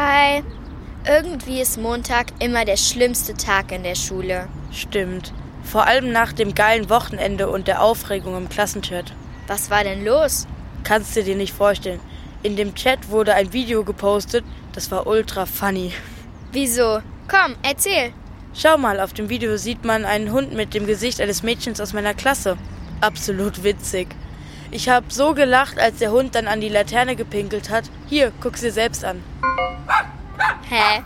Hi. Irgendwie ist Montag immer der schlimmste Tag in der Schule. Stimmt. Vor allem nach dem geilen Wochenende und der Aufregung im Klassenchat. Was war denn los? Kannst du dir nicht vorstellen. In dem Chat wurde ein Video gepostet, das war ultra funny. Wieso? Komm, erzähl. Schau mal, auf dem Video sieht man einen Hund mit dem Gesicht eines Mädchens aus meiner Klasse. Absolut witzig. Ich habe so gelacht, als der Hund dann an die Laterne gepinkelt hat. Hier, guck's dir selbst an. Hä?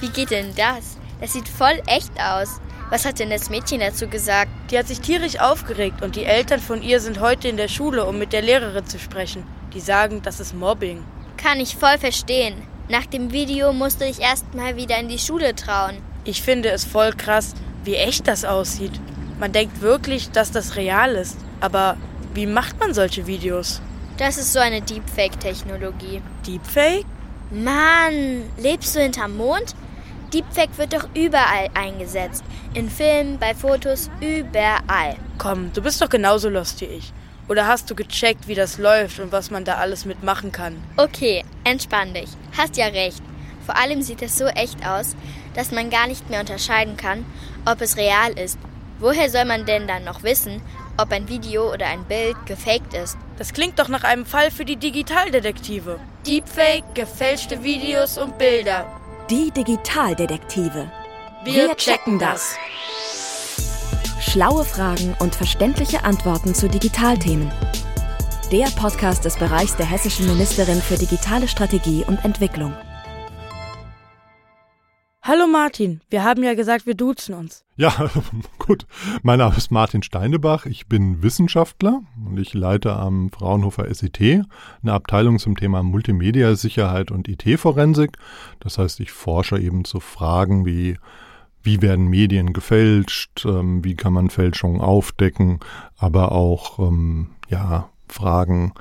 Wie geht denn das? Das sieht voll echt aus. Was hat denn das Mädchen dazu gesagt? Die hat sich tierisch aufgeregt und die Eltern von ihr sind heute in der Schule, um mit der Lehrerin zu sprechen. Die sagen, das ist Mobbing. Kann ich voll verstehen. Nach dem Video musste ich erst mal wieder in die Schule trauen. Ich finde es voll krass, wie echt das aussieht. Man denkt wirklich, dass das real ist. Aber wie macht man solche Videos? Das ist so eine Deepfake-Technologie. Deepfake? Mann, lebst du hinterm Mond? Deepfake wird doch überall eingesetzt. In Filmen, bei Fotos, überall. Komm, du bist doch genauso lost wie ich. Oder hast du gecheckt, wie das läuft und was man da alles mitmachen kann? Okay, entspann dich. Hast ja recht. Vor allem sieht es so echt aus, dass man gar nicht mehr unterscheiden kann, ob es real ist. Woher soll man denn dann noch wissen, ob ein Video oder ein Bild gefaked ist? Das klingt doch nach einem Fall für die Digitaldetektive. Deepfake, gefälschte Videos und Bilder. Die Digitaldetektive. Wir checken das. Schlaue Fragen und verständliche Antworten zu Digitalthemen. Der Podcast des Bereichs der hessischen Ministerin für digitale Strategie und Entwicklung. Hallo Martin, wir haben ja gesagt, wir duzen uns. Ja, gut. Mein Name ist Martin Steinebach. Ich bin Wissenschaftler und ich leite am Fraunhofer SIT eine Abteilung zum Thema Multimedia-Sicherheit und IT-Forensik. Das heißt, ich forsche eben zu Fragen wie wie werden Medien gefälscht, ähm, wie kann man Fälschungen aufdecken, aber auch ähm, ja, Fragen,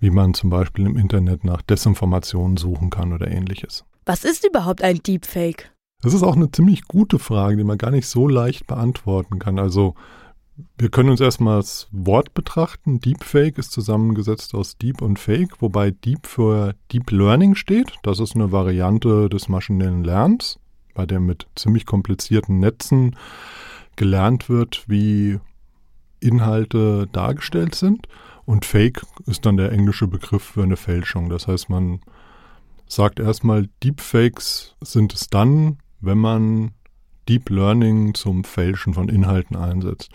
wie man zum Beispiel im Internet nach Desinformationen suchen kann oder ähnliches. Was ist überhaupt ein Deepfake? Das ist auch eine ziemlich gute Frage, die man gar nicht so leicht beantworten kann. Also wir können uns erstmal das Wort betrachten. Deepfake ist zusammengesetzt aus Deep und Fake, wobei Deep für Deep Learning steht. Das ist eine Variante des maschinellen Lernens, bei der mit ziemlich komplizierten Netzen gelernt wird, wie Inhalte dargestellt sind. Und Fake ist dann der englische Begriff für eine Fälschung. Das heißt, man sagt erstmal, Deepfakes sind es dann, wenn man Deep Learning zum Fälschen von Inhalten einsetzt.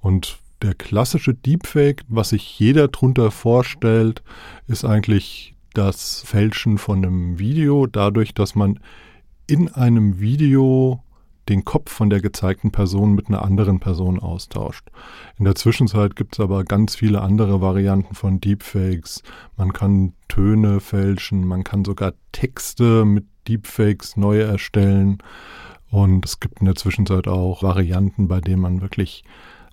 Und der klassische Deepfake, was sich jeder drunter vorstellt, ist eigentlich das Fälschen von einem Video, dadurch, dass man in einem Video den Kopf von der gezeigten Person mit einer anderen Person austauscht. In der Zwischenzeit gibt es aber ganz viele andere Varianten von Deepfakes. Man kann Töne fälschen, man kann sogar Texte mit Deepfakes neu erstellen. Und es gibt in der Zwischenzeit auch Varianten, bei denen man wirklich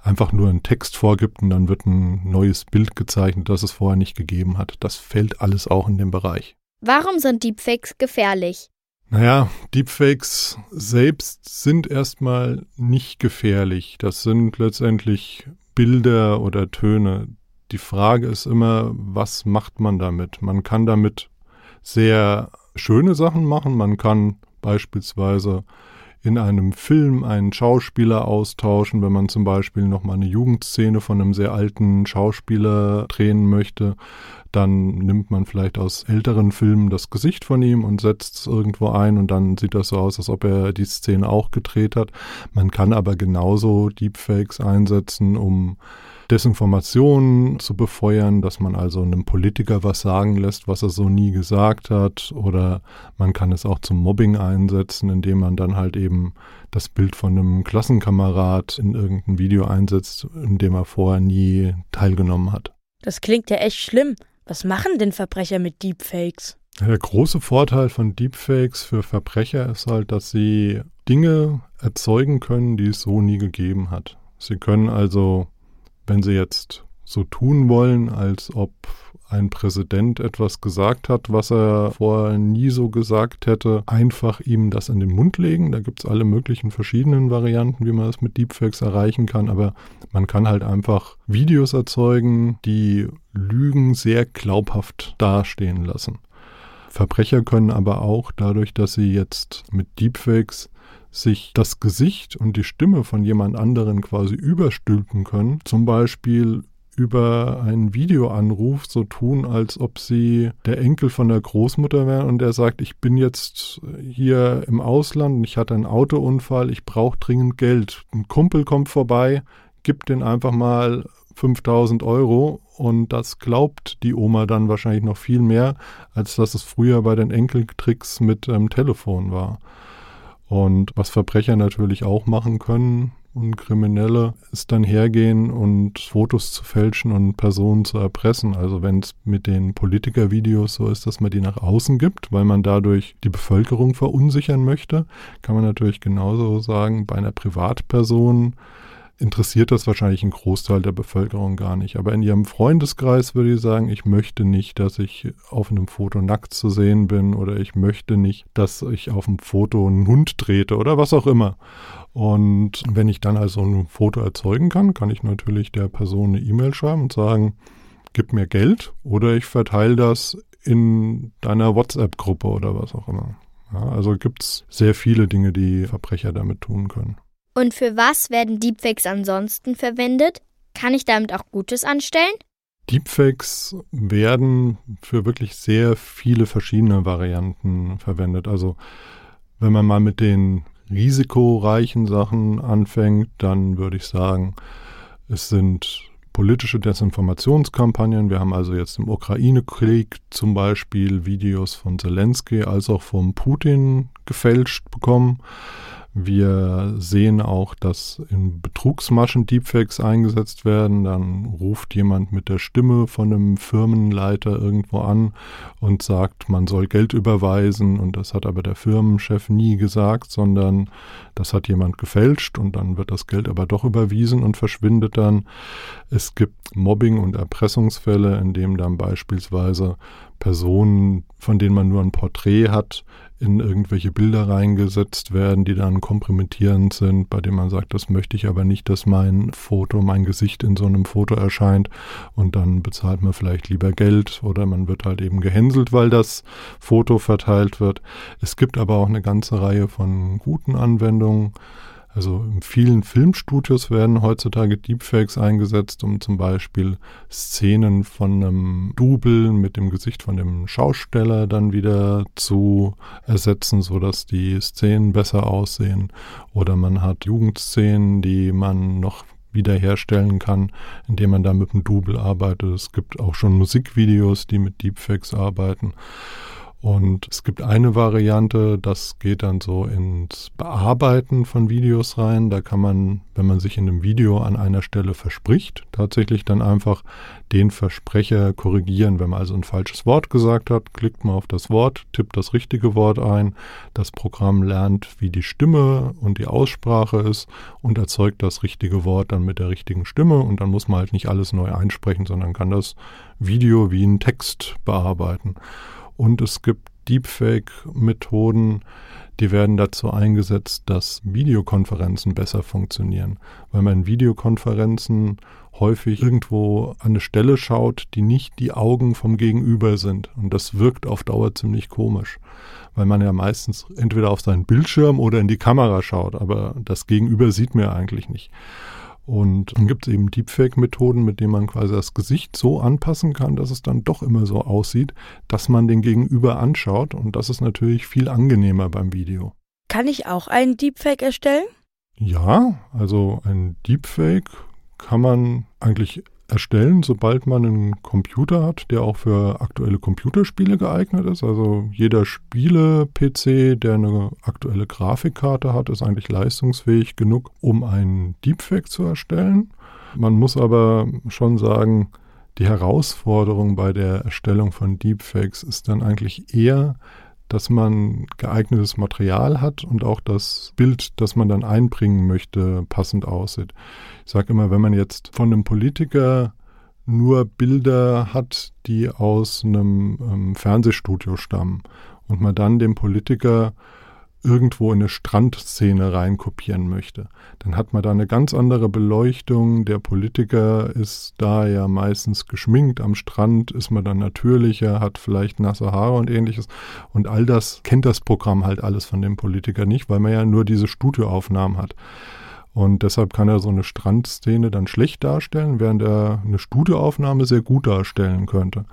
einfach nur einen Text vorgibt und dann wird ein neues Bild gezeichnet, das es vorher nicht gegeben hat. Das fällt alles auch in den Bereich. Warum sind Deepfakes gefährlich? Naja, Deepfakes selbst sind erstmal nicht gefährlich. Das sind letztendlich Bilder oder Töne. Die Frage ist immer, was macht man damit? Man kann damit sehr schöne Sachen machen. Man kann beispielsweise in einem Film einen Schauspieler austauschen, wenn man zum Beispiel nochmal eine Jugendszene von einem sehr alten Schauspieler drehen möchte. Dann nimmt man vielleicht aus älteren Filmen das Gesicht von ihm und setzt es irgendwo ein und dann sieht das so aus, als ob er die Szene auch gedreht hat. Man kann aber genauso Deepfakes einsetzen, um Desinformationen zu befeuern, dass man also einem Politiker was sagen lässt, was er so nie gesagt hat. Oder man kann es auch zum Mobbing einsetzen, indem man dann halt eben das Bild von einem Klassenkamerad in irgendein Video einsetzt, in dem er vorher nie teilgenommen hat. Das klingt ja echt schlimm. Was machen denn Verbrecher mit Deepfakes? Der große Vorteil von Deepfakes für Verbrecher ist halt, dass sie Dinge erzeugen können, die es so nie gegeben hat. Sie können also wenn sie jetzt so tun wollen, als ob ein Präsident etwas gesagt hat, was er vorher nie so gesagt hätte, einfach ihm das in den Mund legen. Da gibt es alle möglichen verschiedenen Varianten, wie man das mit Deepfakes erreichen kann, aber man kann halt einfach Videos erzeugen, die Lügen sehr glaubhaft dastehen lassen. Verbrecher können aber auch dadurch, dass sie jetzt mit Deepfakes sich das Gesicht und die Stimme von jemand anderen quasi überstülpen können, zum Beispiel über einen Videoanruf so tun, als ob sie der Enkel von der Großmutter wären und der sagt, ich bin jetzt hier im Ausland, und ich hatte einen Autounfall, ich brauche dringend Geld. Ein Kumpel kommt vorbei, gibt den einfach mal 5000 Euro und das glaubt die Oma dann wahrscheinlich noch viel mehr, als dass es früher bei den Enkeltricks mit ähm, Telefon war. Und was Verbrecher natürlich auch machen können und Kriminelle, ist dann hergehen und Fotos zu fälschen und Personen zu erpressen. Also wenn es mit den Politikervideos so ist, dass man die nach außen gibt, weil man dadurch die Bevölkerung verunsichern möchte, kann man natürlich genauso sagen, bei einer Privatperson interessiert das wahrscheinlich einen Großteil der Bevölkerung gar nicht. Aber in ihrem Freundeskreis würde ich sagen, ich möchte nicht, dass ich auf einem Foto nackt zu sehen bin oder ich möchte nicht, dass ich auf dem Foto einen Hund trete oder was auch immer. Und wenn ich dann also ein Foto erzeugen kann, kann ich natürlich der Person eine E-Mail schreiben und sagen, gib mir Geld oder ich verteile das in deiner WhatsApp-Gruppe oder was auch immer. Ja, also gibt es sehr viele Dinge, die Verbrecher damit tun können. Und für was werden Deepfakes ansonsten verwendet? Kann ich damit auch Gutes anstellen? Deepfakes werden für wirklich sehr viele verschiedene Varianten verwendet. Also wenn man mal mit den risikoreichen Sachen anfängt, dann würde ich sagen, es sind politische Desinformationskampagnen. Wir haben also jetzt im Ukraine-Krieg zum Beispiel Videos von Zelensky als auch von Putin gefälscht bekommen. Wir sehen auch, dass in Betrugsmaschen Deepfakes eingesetzt werden. Dann ruft jemand mit der Stimme von einem Firmenleiter irgendwo an und sagt, man soll Geld überweisen. Und das hat aber der Firmenchef nie gesagt, sondern das hat jemand gefälscht und dann wird das Geld aber doch überwiesen und verschwindet dann. Es gibt Mobbing- und Erpressungsfälle, in dem dann beispielsweise Personen, von denen man nur ein Porträt hat, in irgendwelche Bilder reingesetzt werden, die dann kompromittierend sind, bei denen man sagt, das möchte ich aber nicht, dass mein Foto, mein Gesicht in so einem Foto erscheint und dann bezahlt man vielleicht lieber Geld oder man wird halt eben gehänselt, weil das Foto verteilt wird. Es gibt aber auch eine ganze Reihe von guten Anwendungen. Also in vielen Filmstudios werden heutzutage Deepfakes eingesetzt, um zum Beispiel Szenen von einem Double mit dem Gesicht von dem Schausteller dann wieder zu ersetzen, sodass die Szenen besser aussehen. Oder man hat Jugendszenen, die man noch wiederherstellen kann, indem man da mit dem Double arbeitet. Es gibt auch schon Musikvideos, die mit Deepfakes arbeiten. Und es gibt eine Variante, das geht dann so ins Bearbeiten von Videos rein. Da kann man, wenn man sich in einem Video an einer Stelle verspricht, tatsächlich dann einfach den Versprecher korrigieren. Wenn man also ein falsches Wort gesagt hat, klickt man auf das Wort, tippt das richtige Wort ein. Das Programm lernt, wie die Stimme und die Aussprache ist und erzeugt das richtige Wort dann mit der richtigen Stimme. Und dann muss man halt nicht alles neu einsprechen, sondern kann das Video wie einen Text bearbeiten. Und es gibt Deepfake-Methoden, die werden dazu eingesetzt, dass Videokonferenzen besser funktionieren, weil man in Videokonferenzen häufig irgendwo an eine Stelle schaut, die nicht die Augen vom Gegenüber sind. Und das wirkt auf Dauer ziemlich komisch, weil man ja meistens entweder auf seinen Bildschirm oder in die Kamera schaut, aber das Gegenüber sieht mir eigentlich nicht. Und dann gibt es eben Deepfake-Methoden, mit denen man quasi das Gesicht so anpassen kann, dass es dann doch immer so aussieht, dass man den Gegenüber anschaut. Und das ist natürlich viel angenehmer beim Video. Kann ich auch einen Deepfake erstellen? Ja, also ein Deepfake kann man eigentlich erstellen, sobald man einen Computer hat, der auch für aktuelle Computerspiele geeignet ist. Also jeder Spiele-PC, der eine aktuelle Grafikkarte hat, ist eigentlich leistungsfähig genug, um einen Deepfake zu erstellen. Man muss aber schon sagen, die Herausforderung bei der Erstellung von Deepfakes ist dann eigentlich eher, dass man geeignetes Material hat und auch das Bild, das man dann einbringen möchte, passend aussieht. Ich sage immer, wenn man jetzt von einem Politiker nur Bilder hat, die aus einem ähm, Fernsehstudio stammen und man dann dem Politiker irgendwo in eine Strandszene reinkopieren möchte. Dann hat man da eine ganz andere Beleuchtung. Der Politiker ist da ja meistens geschminkt. Am Strand ist man dann natürlicher, hat vielleicht nasse Haare und ähnliches. Und all das kennt das Programm halt alles von dem Politiker nicht, weil man ja nur diese Studioaufnahmen hat. Und deshalb kann er so eine Strandszene dann schlecht darstellen, während er eine Studioaufnahme sehr gut darstellen könnte.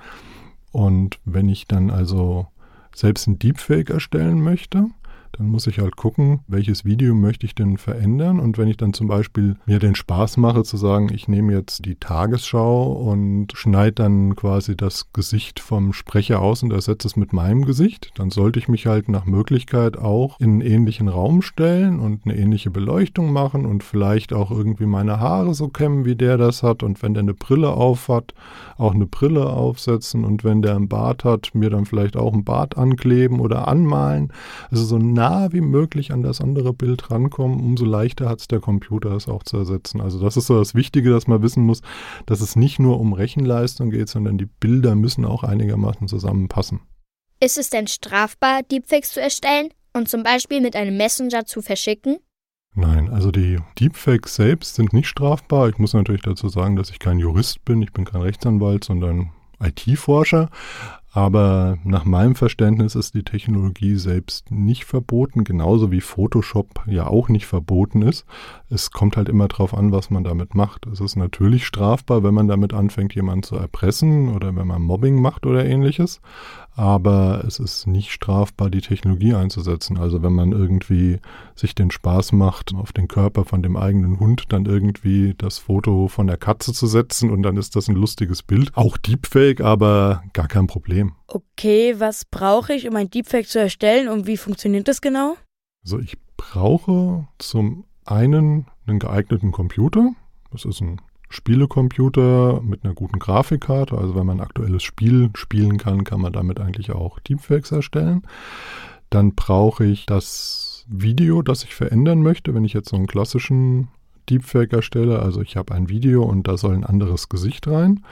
Und wenn ich dann also selbst ein Deepfake erstellen möchte, dann muss ich halt gucken, welches Video möchte ich denn verändern. Und wenn ich dann zum Beispiel mir den Spaß mache zu sagen, ich nehme jetzt die Tagesschau und schneide dann quasi das Gesicht vom Sprecher aus und ersetze es mit meinem Gesicht, dann sollte ich mich halt nach Möglichkeit auch in einen ähnlichen Raum stellen und eine ähnliche Beleuchtung machen und vielleicht auch irgendwie meine Haare so kämmen, wie der das hat. Und wenn der eine Brille auf hat, auch eine Brille aufsetzen. Und wenn der einen Bart hat, mir dann vielleicht auch einen Bart ankleben oder anmalen. Also so nah nah wie möglich an das andere Bild rankommen, umso leichter hat es der Computer, es auch zu ersetzen. Also das ist so das Wichtige, dass man wissen muss, dass es nicht nur um Rechenleistung geht, sondern die Bilder müssen auch einigermaßen zusammenpassen. Ist es denn strafbar, Deepfakes zu erstellen und zum Beispiel mit einem Messenger zu verschicken? Nein, also die Deepfakes selbst sind nicht strafbar. Ich muss natürlich dazu sagen, dass ich kein Jurist bin, ich bin kein Rechtsanwalt, sondern IT-Forscher. Aber nach meinem Verständnis ist die Technologie selbst nicht verboten, genauso wie Photoshop ja auch nicht verboten ist. Es kommt halt immer darauf an, was man damit macht. Es ist natürlich strafbar, wenn man damit anfängt, jemanden zu erpressen oder wenn man Mobbing macht oder ähnliches aber es ist nicht strafbar, die Technologie einzusetzen. Also wenn man irgendwie sich den Spaß macht, auf den Körper von dem eigenen Hund dann irgendwie das Foto von der Katze zu setzen und dann ist das ein lustiges Bild. Auch Deepfake, aber gar kein Problem. Okay, was brauche ich, um ein Deepfake zu erstellen und wie funktioniert das genau? Also ich brauche zum einen einen geeigneten Computer. Das ist ein Spielecomputer mit einer guten Grafikkarte. Also wenn man ein aktuelles Spiel spielen kann, kann man damit eigentlich auch Deepfakes erstellen. Dann brauche ich das Video, das ich verändern möchte, wenn ich jetzt so einen klassischen Deepfake erstelle. Also ich habe ein Video und da soll ein anderes Gesicht rein.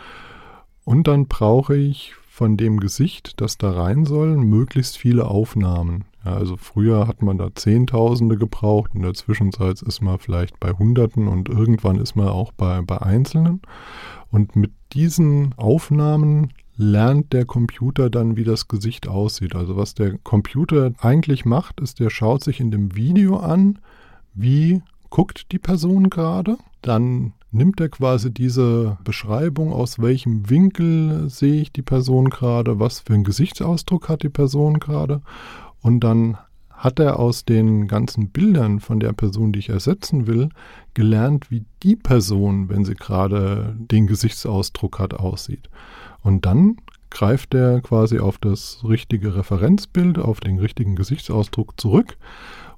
Und dann brauche ich von dem Gesicht, das da rein soll, möglichst viele Aufnahmen. Ja, also früher hat man da Zehntausende gebraucht, in der Zwischenzeit ist man vielleicht bei Hunderten und irgendwann ist man auch bei, bei Einzelnen. Und mit diesen Aufnahmen lernt der Computer dann, wie das Gesicht aussieht. Also was der Computer eigentlich macht, ist, der schaut sich in dem Video an, wie guckt die Person gerade, dann nimmt er quasi diese Beschreibung, aus welchem Winkel sehe ich die Person gerade, was für einen Gesichtsausdruck hat die Person gerade und dann hat er aus den ganzen Bildern von der Person, die ich ersetzen will, gelernt, wie die Person, wenn sie gerade den Gesichtsausdruck hat, aussieht. Und dann greift er quasi auf das richtige Referenzbild, auf den richtigen Gesichtsausdruck zurück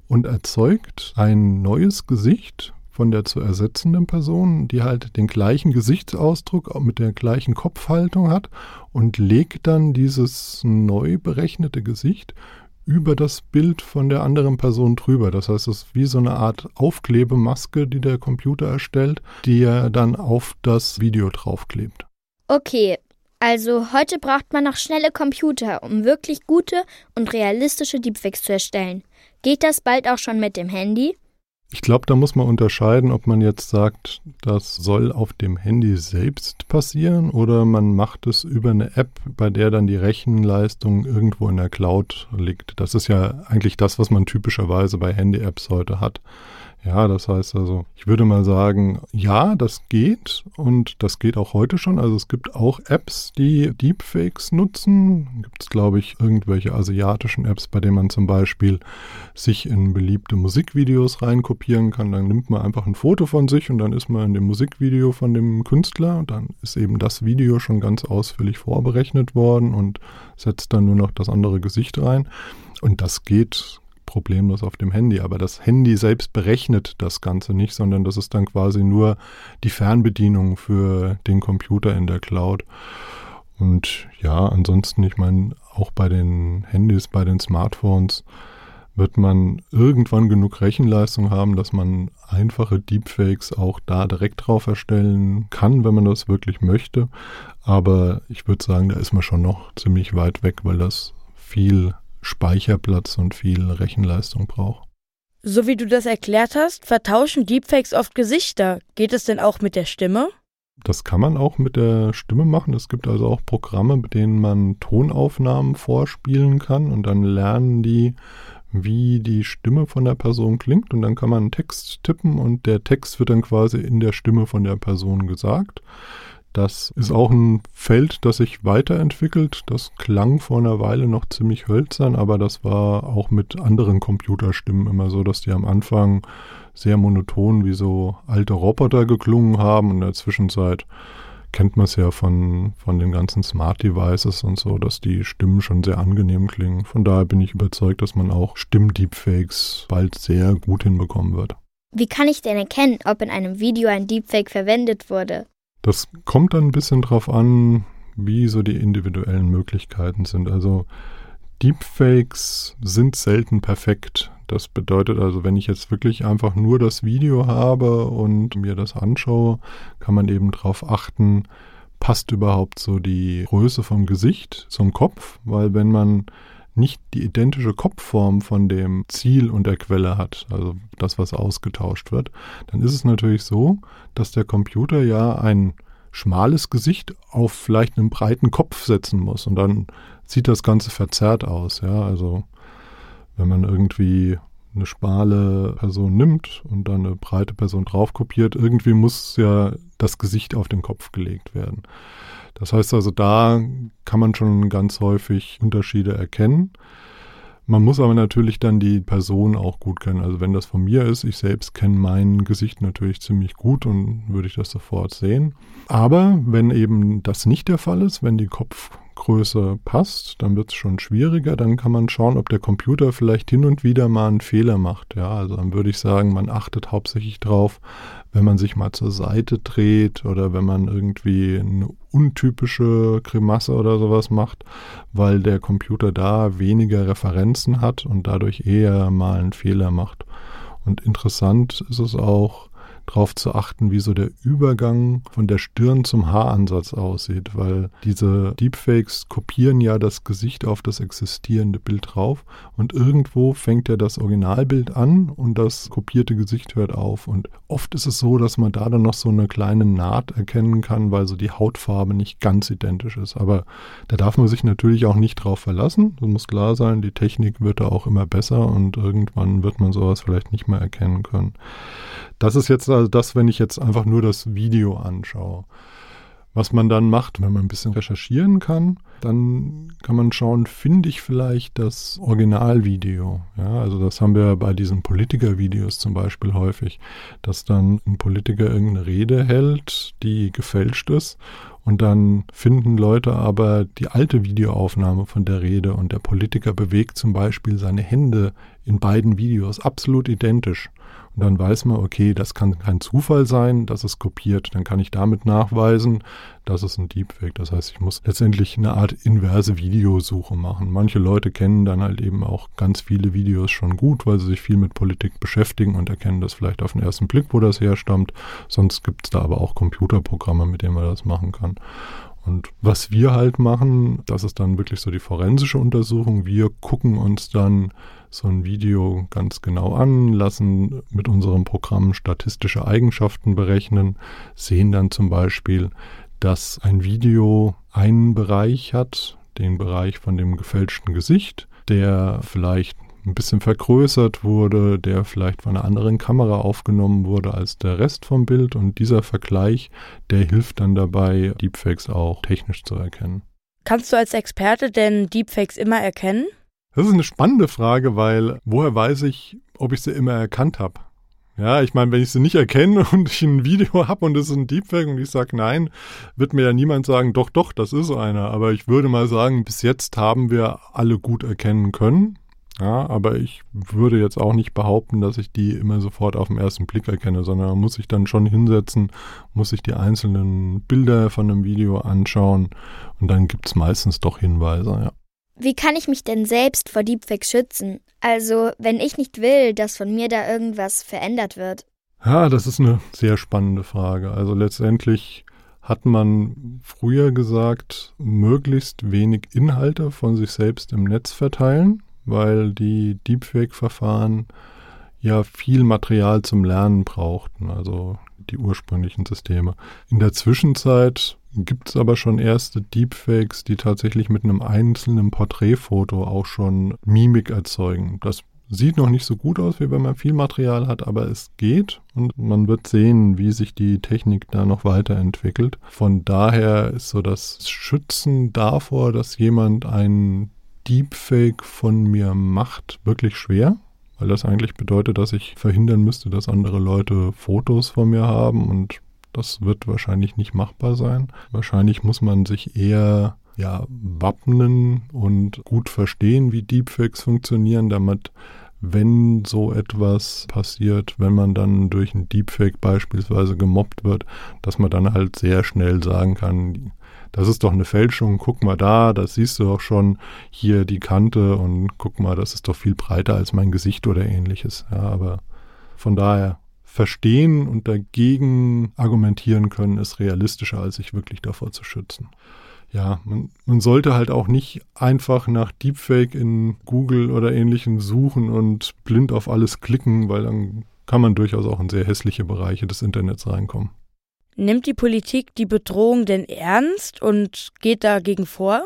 und erzeugt ein neues Gesicht, von der zu ersetzenden Person, die halt den gleichen Gesichtsausdruck mit der gleichen Kopfhaltung hat und legt dann dieses neu berechnete Gesicht über das Bild von der anderen Person drüber. Das heißt, es ist wie so eine Art Aufklebemaske, die der Computer erstellt, die er dann auf das Video draufklebt. Okay, also heute braucht man noch schnelle Computer, um wirklich gute und realistische Deepfakes zu erstellen. Geht das bald auch schon mit dem Handy? Ich glaube, da muss man unterscheiden, ob man jetzt sagt, das soll auf dem Handy selbst passieren oder man macht es über eine App, bei der dann die Rechenleistung irgendwo in der Cloud liegt. Das ist ja eigentlich das, was man typischerweise bei Handy-Apps heute hat. Ja, das heißt also, ich würde mal sagen, ja, das geht und das geht auch heute schon. Also es gibt auch Apps, die Deepfakes nutzen. Gibt es, glaube ich, irgendwelche asiatischen Apps, bei denen man zum Beispiel sich in beliebte Musikvideos reinkopieren kann. Dann nimmt man einfach ein Foto von sich und dann ist man in dem Musikvideo von dem Künstler. Dann ist eben das Video schon ganz ausführlich vorberechnet worden und setzt dann nur noch das andere Gesicht rein. Und das geht problemlos auf dem Handy. Aber das Handy selbst berechnet das Ganze nicht, sondern das ist dann quasi nur die Fernbedienung für den Computer in der Cloud. Und ja, ansonsten, ich meine, auch bei den Handys, bei den Smartphones wird man irgendwann genug Rechenleistung haben, dass man einfache Deepfakes auch da direkt drauf erstellen kann, wenn man das wirklich möchte. Aber ich würde sagen, da ist man schon noch ziemlich weit weg, weil das viel Speicherplatz und viel Rechenleistung braucht. So wie du das erklärt hast, vertauschen Deepfakes oft Gesichter. Geht es denn auch mit der Stimme? Das kann man auch mit der Stimme machen. Es gibt also auch Programme, mit denen man Tonaufnahmen vorspielen kann und dann lernen die, wie die Stimme von der Person klingt und dann kann man einen Text tippen und der Text wird dann quasi in der Stimme von der Person gesagt. Das ist auch ein Feld, das sich weiterentwickelt. Das klang vor einer Weile noch ziemlich hölzern, aber das war auch mit anderen Computerstimmen immer so, dass die am Anfang sehr monoton wie so alte Roboter geklungen haben und in der Zwischenzeit kennt man es ja von, von den ganzen Smart Devices und so, dass die Stimmen schon sehr angenehm klingen. Von daher bin ich überzeugt, dass man auch Stimmdeepfakes bald sehr gut hinbekommen wird. Wie kann ich denn erkennen, ob in einem Video ein Deepfake verwendet wurde? Das kommt dann ein bisschen drauf an, wie so die individuellen Möglichkeiten sind. Also Deepfakes sind selten perfekt. Das bedeutet also, wenn ich jetzt wirklich einfach nur das Video habe und mir das anschaue, kann man eben darauf achten, passt überhaupt so die Größe vom Gesicht zum Kopf, weil wenn man nicht die identische Kopfform von dem Ziel und der Quelle hat, also das, was ausgetauscht wird, dann ist es natürlich so, dass der Computer ja ein schmales Gesicht auf vielleicht einen breiten Kopf setzen muss und dann sieht das Ganze verzerrt aus. Ja, also wenn man irgendwie eine schmale Person nimmt und dann eine breite Person drauf kopiert, irgendwie muss ja das Gesicht auf den Kopf gelegt werden. Das heißt also, da kann man schon ganz häufig Unterschiede erkennen. Man muss aber natürlich dann die Person auch gut kennen. Also wenn das von mir ist, ich selbst kenne mein Gesicht natürlich ziemlich gut und würde ich das sofort sehen. Aber wenn eben das nicht der Fall ist, wenn die Kopfgröße passt, dann wird es schon schwieriger. Dann kann man schauen, ob der Computer vielleicht hin und wieder mal einen Fehler macht. Ja, also dann würde ich sagen, man achtet hauptsächlich drauf, wenn man sich mal zur Seite dreht oder wenn man irgendwie eine untypische Grimasse oder sowas macht, weil der Computer da weniger Referenzen hat und dadurch eher mal einen Fehler macht. Und interessant ist es auch, darauf zu achten, wie so der Übergang von der Stirn zum Haaransatz aussieht, weil diese Deepfakes kopieren ja das Gesicht auf das existierende Bild drauf und irgendwo fängt ja das Originalbild an und das kopierte Gesicht hört auf. Und oft ist es so, dass man da dann noch so eine kleine Naht erkennen kann, weil so die Hautfarbe nicht ganz identisch ist. Aber da darf man sich natürlich auch nicht drauf verlassen. Das muss klar sein, die Technik wird da auch immer besser und irgendwann wird man sowas vielleicht nicht mehr erkennen können. Das ist jetzt also das, wenn ich jetzt einfach nur das Video anschaue. Was man dann macht, wenn man ein bisschen recherchieren kann, dann kann man schauen, finde ich vielleicht das Originalvideo. Ja, also das haben wir bei diesen Politiker-Videos zum Beispiel häufig, dass dann ein Politiker irgendeine Rede hält, die gefälscht ist und dann finden Leute aber die alte Videoaufnahme von der Rede und der Politiker bewegt zum Beispiel seine Hände in beiden Videos absolut identisch. Und dann weiß man, okay, das kann kein Zufall sein, dass es kopiert. Dann kann ich damit nachweisen, dass es ein Deepfake. Das heißt, ich muss letztendlich eine Art inverse Videosuche machen. Manche Leute kennen dann halt eben auch ganz viele Videos schon gut, weil sie sich viel mit Politik beschäftigen und erkennen das vielleicht auf den ersten Blick, wo das herstammt. Sonst gibt es da aber auch Computerprogramme, mit denen man das machen kann. Und was wir halt machen, das ist dann wirklich so die forensische Untersuchung. Wir gucken uns dann so ein Video ganz genau an, lassen mit unserem Programm statistische Eigenschaften berechnen, sehen dann zum Beispiel, dass ein Video einen Bereich hat, den Bereich von dem gefälschten Gesicht, der vielleicht ein bisschen vergrößert wurde, der vielleicht von einer anderen Kamera aufgenommen wurde als der Rest vom Bild. Und dieser Vergleich, der hilft dann dabei, Deepfakes auch technisch zu erkennen. Kannst du als Experte denn Deepfakes immer erkennen? Das ist eine spannende Frage, weil woher weiß ich, ob ich sie immer erkannt habe? Ja, ich meine, wenn ich sie nicht erkenne und ich ein Video habe und es ist ein Deepfake und ich sage nein, wird mir ja niemand sagen, doch, doch, das ist einer. Aber ich würde mal sagen, bis jetzt haben wir alle gut erkennen können. Ja, aber ich würde jetzt auch nicht behaupten, dass ich die immer sofort auf den ersten Blick erkenne, sondern muss sich dann schon hinsetzen, muss sich die einzelnen Bilder von einem Video anschauen und dann gibt es meistens doch Hinweise, ja. Wie kann ich mich denn selbst vor Deepfakes schützen? Also, wenn ich nicht will, dass von mir da irgendwas verändert wird. Ja, das ist eine sehr spannende Frage. Also letztendlich hat man früher gesagt, möglichst wenig Inhalte von sich selbst im Netz verteilen, weil die Deepfake-Verfahren ja viel Material zum Lernen brauchten, also die ursprünglichen Systeme. In der Zwischenzeit gibt es aber schon erste Deepfakes, die tatsächlich mit einem einzelnen Porträtfoto auch schon Mimik erzeugen. Das sieht noch nicht so gut aus, wie wenn man viel Material hat, aber es geht und man wird sehen, wie sich die Technik da noch weiterentwickelt. Von daher ist so das Schützen davor, dass jemand ein Deepfake von mir macht, wirklich schwer weil das eigentlich bedeutet, dass ich verhindern müsste, dass andere Leute Fotos von mir haben und das wird wahrscheinlich nicht machbar sein. Wahrscheinlich muss man sich eher ja, wappnen und gut verstehen, wie Deepfakes funktionieren, damit wenn so etwas passiert, wenn man dann durch ein Deepfake beispielsweise gemobbt wird, dass man dann halt sehr schnell sagen kann, das ist doch eine Fälschung, guck mal da, das siehst du doch schon, hier die Kante und guck mal, das ist doch viel breiter als mein Gesicht oder ähnliches. Ja, aber von daher verstehen und dagegen argumentieren können, ist realistischer, als sich wirklich davor zu schützen. Ja, man, man sollte halt auch nicht einfach nach Deepfake in Google oder ähnlichem suchen und blind auf alles klicken, weil dann kann man durchaus auch in sehr hässliche Bereiche des Internets reinkommen. Nimmt die Politik die Bedrohung denn ernst und geht dagegen vor?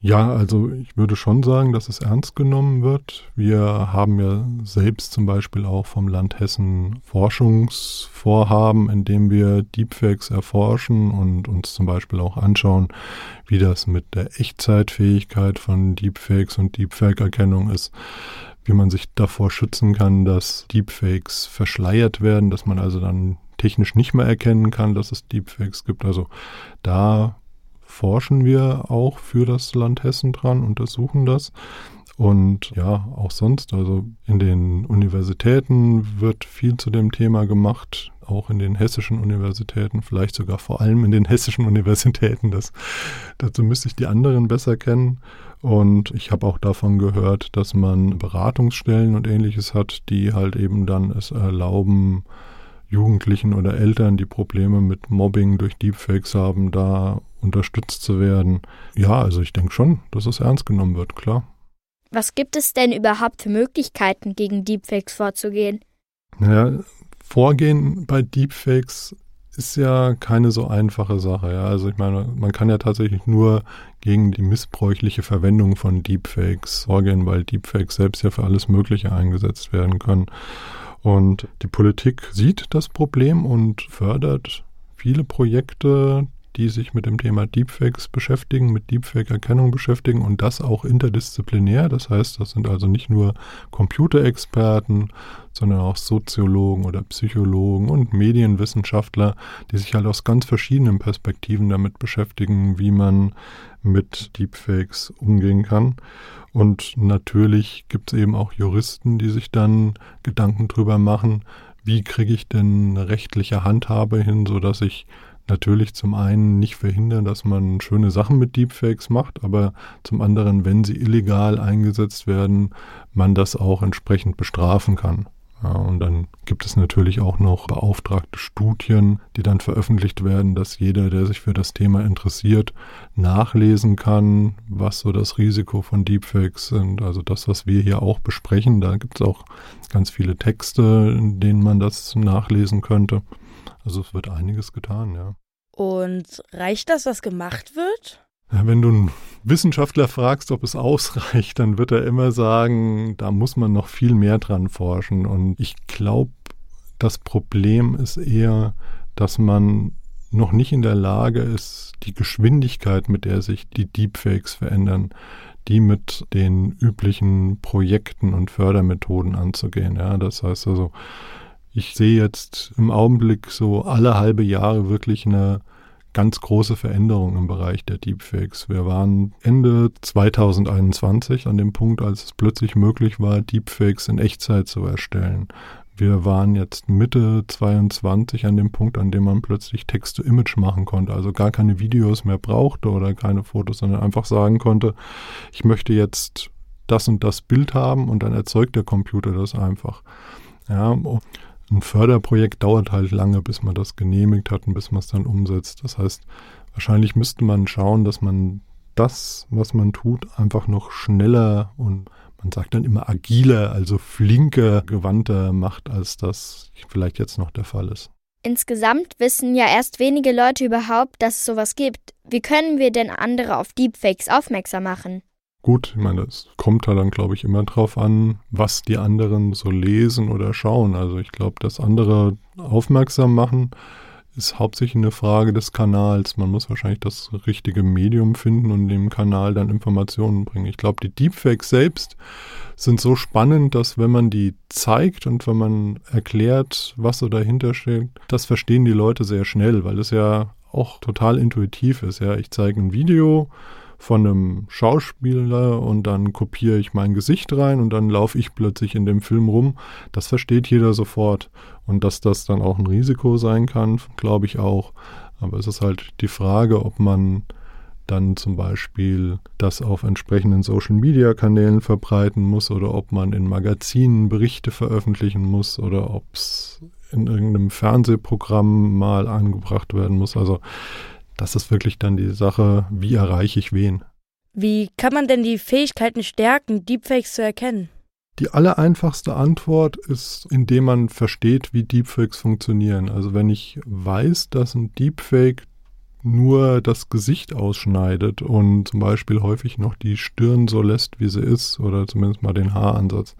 Ja, also ich würde schon sagen, dass es ernst genommen wird. Wir haben ja selbst zum Beispiel auch vom Land Hessen Forschungsvorhaben, in dem wir Deepfakes erforschen und uns zum Beispiel auch anschauen, wie das mit der Echtzeitfähigkeit von Deepfakes und Deepfake-Erkennung ist, wie man sich davor schützen kann, dass Deepfakes verschleiert werden, dass man also dann technisch nicht mehr erkennen kann, dass es Deepfakes gibt. Also da forschen wir auch für das Land Hessen dran, untersuchen das. Und ja, auch sonst, also in den Universitäten wird viel zu dem Thema gemacht, auch in den hessischen Universitäten, vielleicht sogar vor allem in den hessischen Universitäten. Das, dazu müsste ich die anderen besser kennen. Und ich habe auch davon gehört, dass man Beratungsstellen und ähnliches hat, die halt eben dann es erlauben, Jugendlichen oder Eltern, die Probleme mit Mobbing durch Deepfakes haben, da unterstützt zu werden. Ja, also ich denke schon, dass es ernst genommen wird, klar. Was gibt es denn überhaupt für Möglichkeiten, gegen Deepfakes vorzugehen? Naja, Vorgehen bei Deepfakes ist ja keine so einfache Sache. Ja. Also ich meine, man kann ja tatsächlich nur gegen die missbräuchliche Verwendung von Deepfakes vorgehen, weil Deepfakes selbst ja für alles Mögliche eingesetzt werden können. Und die Politik sieht das Problem und fördert viele Projekte, die sich mit dem Thema Deepfakes beschäftigen, mit Deepfake-Erkennung beschäftigen und das auch interdisziplinär. Das heißt, das sind also nicht nur Computerexperten, sondern auch Soziologen oder Psychologen und Medienwissenschaftler, die sich halt aus ganz verschiedenen Perspektiven damit beschäftigen, wie man mit Deepfakes umgehen kann. Und natürlich gibt es eben auch Juristen, die sich dann Gedanken drüber machen, wie kriege ich denn rechtliche Handhabe hin, sodass ich natürlich zum einen nicht verhindern, dass man schöne Sachen mit Deepfakes macht, aber zum anderen, wenn sie illegal eingesetzt werden, man das auch entsprechend bestrafen kann. Ja, und dann gibt es natürlich auch noch beauftragte Studien, die dann veröffentlicht werden, dass jeder, der sich für das Thema interessiert, nachlesen kann, was so das Risiko von Deepfakes sind. Also das, was wir hier auch besprechen. Da gibt es auch ganz viele Texte, in denen man das nachlesen könnte. Also es wird einiges getan, ja. Und reicht das, was gemacht wird? Wenn du einen Wissenschaftler fragst, ob es ausreicht, dann wird er immer sagen, da muss man noch viel mehr dran forschen. Und ich glaube, das Problem ist eher, dass man noch nicht in der Lage ist, die Geschwindigkeit, mit der sich die Deepfakes verändern, die mit den üblichen Projekten und Fördermethoden anzugehen. Ja, das heißt also, ich sehe jetzt im Augenblick so alle halbe Jahre wirklich eine ganz große Veränderung im Bereich der Deepfakes. Wir waren Ende 2021 an dem Punkt, als es plötzlich möglich war, Deepfakes in Echtzeit zu erstellen. Wir waren jetzt Mitte 22 an dem Punkt, an dem man plötzlich Text-to-Image machen konnte, also gar keine Videos mehr brauchte oder keine Fotos, sondern einfach sagen konnte, ich möchte jetzt das und das Bild haben und dann erzeugt der Computer das einfach. Ja, ein Förderprojekt dauert halt lange, bis man das genehmigt hat und bis man es dann umsetzt. Das heißt, wahrscheinlich müsste man schauen, dass man das, was man tut, einfach noch schneller und man sagt dann immer agiler, also flinker, gewandter macht, als das vielleicht jetzt noch der Fall ist. Insgesamt wissen ja erst wenige Leute überhaupt, dass es sowas gibt. Wie können wir denn andere auf Deepfakes aufmerksam machen? Gut, ich meine, es kommt da dann, glaube ich, immer drauf an, was die anderen so lesen oder schauen. Also ich glaube, dass andere aufmerksam machen, ist hauptsächlich eine Frage des Kanals. Man muss wahrscheinlich das richtige Medium finden und dem Kanal dann Informationen bringen. Ich glaube, die Deepfakes selbst sind so spannend, dass wenn man die zeigt und wenn man erklärt, was so dahinter steht, das verstehen die Leute sehr schnell, weil es ja auch total intuitiv ist. Ja, ich zeige ein Video, von einem Schauspieler und dann kopiere ich mein Gesicht rein und dann laufe ich plötzlich in dem Film rum. Das versteht jeder sofort. Und dass das dann auch ein Risiko sein kann, glaube ich auch. Aber es ist halt die Frage, ob man dann zum Beispiel das auf entsprechenden Social-Media-Kanälen verbreiten muss oder ob man in Magazinen Berichte veröffentlichen muss oder ob es in irgendeinem Fernsehprogramm mal angebracht werden muss. Also das ist wirklich dann die Sache, wie erreiche ich wen. Wie kann man denn die Fähigkeiten stärken, Deepfakes zu erkennen? Die allereinfachste Antwort ist, indem man versteht, wie Deepfakes funktionieren. Also wenn ich weiß, dass ein Deepfake nur das Gesicht ausschneidet und zum Beispiel häufig noch die Stirn so lässt, wie sie ist, oder zumindest mal den Haaransatz,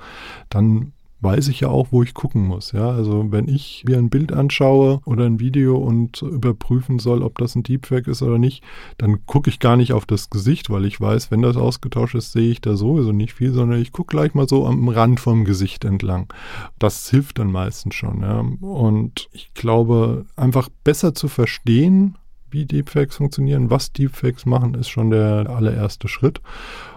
dann weiß ich ja auch, wo ich gucken muss. Ja, also wenn ich mir ein Bild anschaue oder ein Video und überprüfen soll, ob das ein Deepfake ist oder nicht, dann gucke ich gar nicht auf das Gesicht, weil ich weiß, wenn das ausgetauscht ist, sehe ich da sowieso nicht viel, sondern ich gucke gleich mal so am Rand vom Gesicht entlang. Das hilft dann meistens schon. Ja. Und ich glaube, einfach besser zu verstehen, wie Deepfakes funktionieren, was Deepfakes machen, ist schon der allererste Schritt.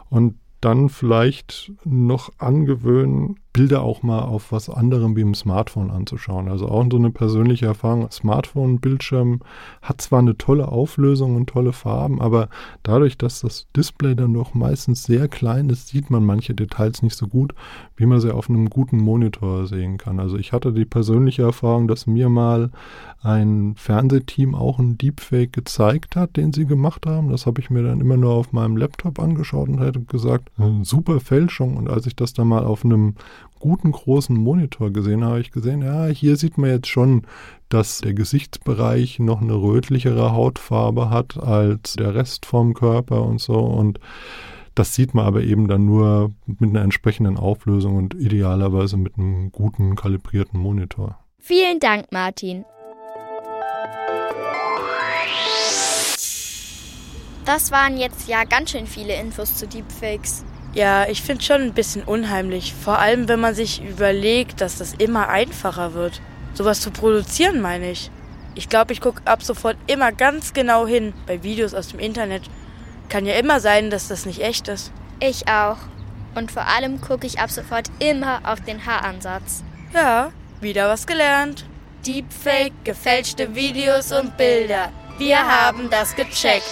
Und dann vielleicht noch angewöhnen, Bilder auch mal auf was anderem wie im Smartphone anzuschauen. Also auch so eine persönliche Erfahrung. Smartphone-Bildschirm hat zwar eine tolle Auflösung und tolle Farben, aber dadurch, dass das Display dann doch meistens sehr klein ist, sieht man manche Details nicht so gut, wie man sie auf einem guten Monitor sehen kann. Also ich hatte die persönliche Erfahrung, dass mir mal ein Fernsehteam auch einen Deepfake gezeigt hat, den sie gemacht haben. Das habe ich mir dann immer nur auf meinem Laptop angeschaut und hätte gesagt, super Fälschung. Und als ich das dann mal auf einem guten großen Monitor gesehen habe, ich gesehen, ja, hier sieht man jetzt schon, dass der Gesichtsbereich noch eine rötlichere Hautfarbe hat als der Rest vom Körper und so. Und das sieht man aber eben dann nur mit einer entsprechenden Auflösung und idealerweise mit einem guten kalibrierten Monitor. Vielen Dank, Martin. Das waren jetzt ja ganz schön viele Infos zu Deepfakes. Ja, ich finde schon ein bisschen unheimlich. Vor allem, wenn man sich überlegt, dass das immer einfacher wird. Sowas zu produzieren, meine ich. Ich glaube, ich gucke ab sofort immer ganz genau hin bei Videos aus dem Internet. Kann ja immer sein, dass das nicht echt ist. Ich auch. Und vor allem gucke ich ab sofort immer auf den Haaransatz. Ja, wieder was gelernt. Deepfake, gefälschte Videos und Bilder. Wir haben das gecheckt.